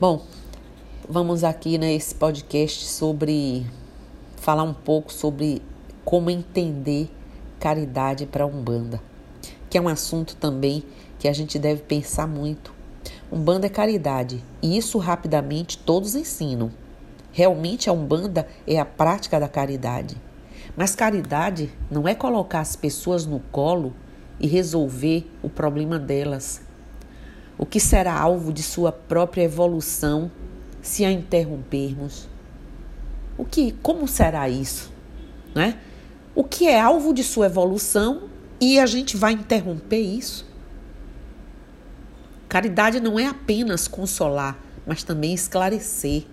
Bom, vamos aqui nesse podcast sobre falar um pouco sobre como entender caridade para a Umbanda, que é um assunto também que a gente deve pensar muito. Umbanda é caridade, e isso rapidamente todos ensinam. Realmente a Umbanda é a prática da caridade. Mas caridade não é colocar as pessoas no colo e resolver o problema delas o que será alvo de sua própria evolução se a interrompermos? O que, como será isso, né? O que é alvo de sua evolução e a gente vai interromper isso? Caridade não é apenas consolar, mas também esclarecer.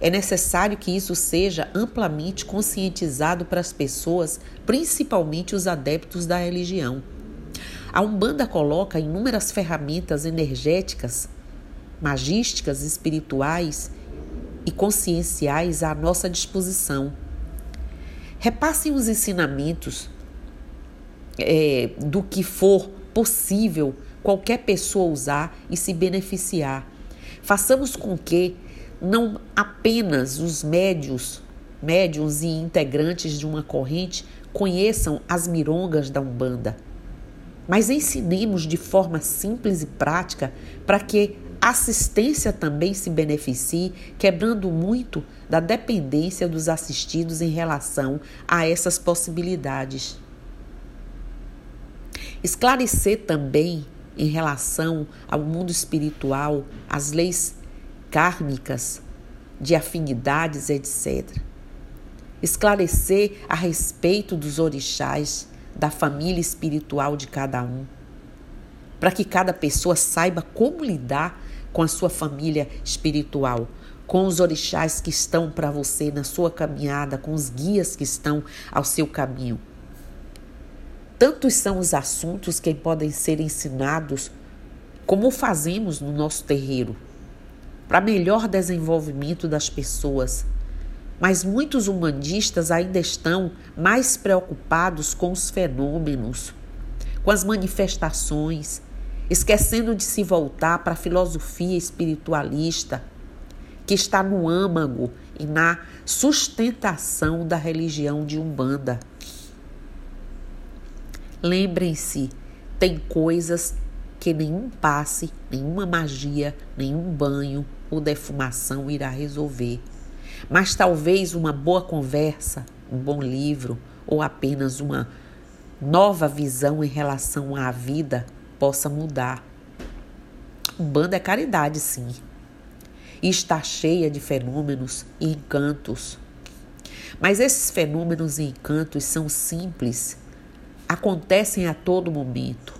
É necessário que isso seja amplamente conscientizado para as pessoas, principalmente os adeptos da religião. A Umbanda coloca inúmeras ferramentas energéticas, magísticas, espirituais e conscienciais à nossa disposição. Repassem os ensinamentos é, do que for possível qualquer pessoa usar e se beneficiar. Façamos com que não apenas os médios, médiums e integrantes de uma corrente conheçam as mirongas da Umbanda mas ensinemos de forma simples e prática para que a assistência também se beneficie, quebrando muito da dependência dos assistidos em relação a essas possibilidades. Esclarecer também em relação ao mundo espiritual, as leis kármicas de afinidades, etc. Esclarecer a respeito dos orixás, da família espiritual de cada um, para que cada pessoa saiba como lidar com a sua família espiritual, com os orixás que estão para você na sua caminhada, com os guias que estão ao seu caminho. Tantos são os assuntos que podem ser ensinados, como fazemos no nosso terreiro, para melhor desenvolvimento das pessoas mas muitos humanistas ainda estão mais preocupados com os fenômenos, com as manifestações, esquecendo de se voltar para a filosofia espiritualista que está no âmago e na sustentação da religião de Umbanda. Lembrem-se, tem coisas que nenhum passe, nenhuma magia, nenhum banho ou defumação irá resolver. Mas talvez uma boa conversa, um bom livro ou apenas uma nova visão em relação à vida possa mudar. Umbanda é caridade, sim. E está cheia de fenômenos e encantos. Mas esses fenômenos e encantos são simples, acontecem a todo momento.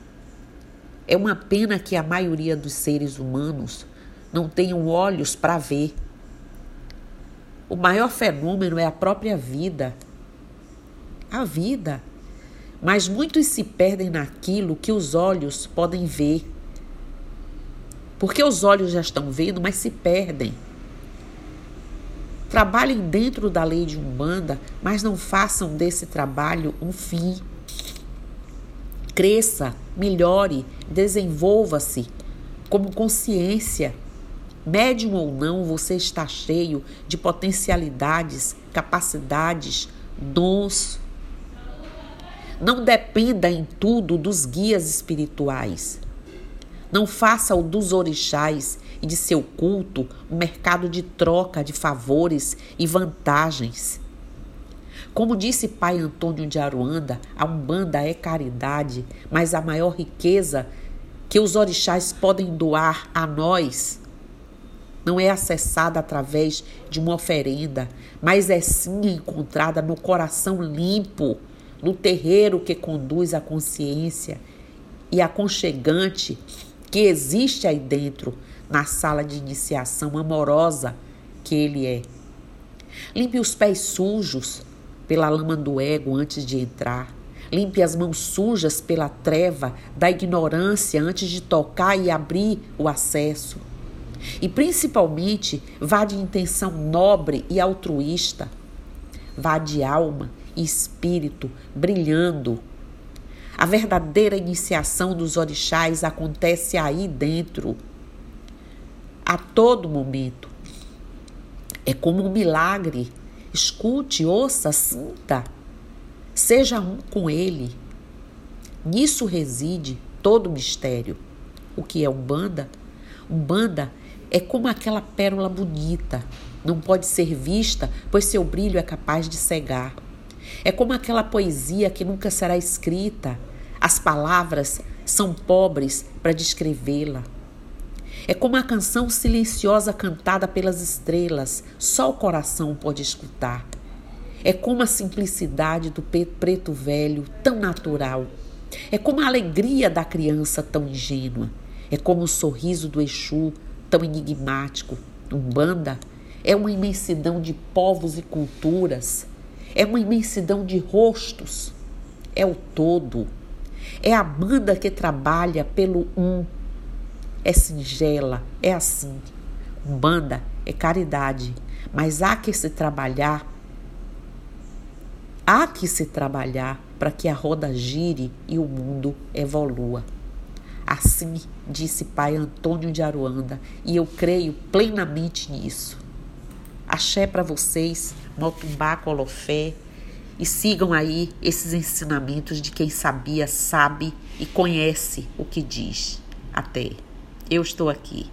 É uma pena que a maioria dos seres humanos não tenham olhos para ver o maior fenômeno é a própria vida. A vida. Mas muitos se perdem naquilo que os olhos podem ver. Porque os olhos já estão vendo, mas se perdem. Trabalhem dentro da lei de Umbanda, mas não façam desse trabalho um fim. Cresça, melhore, desenvolva-se como consciência Médium ou não, você está cheio de potencialidades, capacidades, dons. Não dependa em tudo dos guias espirituais. Não faça o dos orixás e de seu culto um mercado de troca de favores e vantagens. Como disse pai Antônio de Aruanda, a Umbanda é caridade, mas a maior riqueza que os orixás podem doar a nós não é acessada através de uma oferenda, mas é sim encontrada no coração limpo, no terreiro que conduz a consciência e aconchegante que existe aí dentro, na sala de iniciação amorosa que ele é. Limpe os pés sujos pela lama do ego antes de entrar. Limpe as mãos sujas pela treva da ignorância antes de tocar e abrir o acesso. E principalmente, vá de intenção nobre e altruísta. Vá de alma e espírito brilhando. A verdadeira iniciação dos orixás acontece aí dentro. a todo momento. É como um milagre. Escute, ouça, sinta. Seja um com ele. Nisso reside todo o mistério. O que é Umbanda? Umbanda é como aquela pérola bonita, não pode ser vista, pois seu brilho é capaz de cegar. É como aquela poesia que nunca será escrita, as palavras são pobres para descrevê-la. É como a canção silenciosa cantada pelas estrelas, só o coração pode escutar. É como a simplicidade do preto velho, tão natural. É como a alegria da criança tão ingênua. É como o sorriso do Exu, tão enigmático. Umbanda é uma imensidão de povos e culturas, é uma imensidão de rostos, é o todo. É a banda que trabalha pelo um. É singela, é assim. Umbanda é caridade, mas há que se trabalhar. Há que se trabalhar para que a roda gire e o mundo evolua. Assim disse pai Antônio de Aruanda, e eu creio plenamente nisso. Axé para vocês, Motumbá Colofé, e sigam aí esses ensinamentos de quem sabia, sabe e conhece o que diz. Até. Eu estou aqui.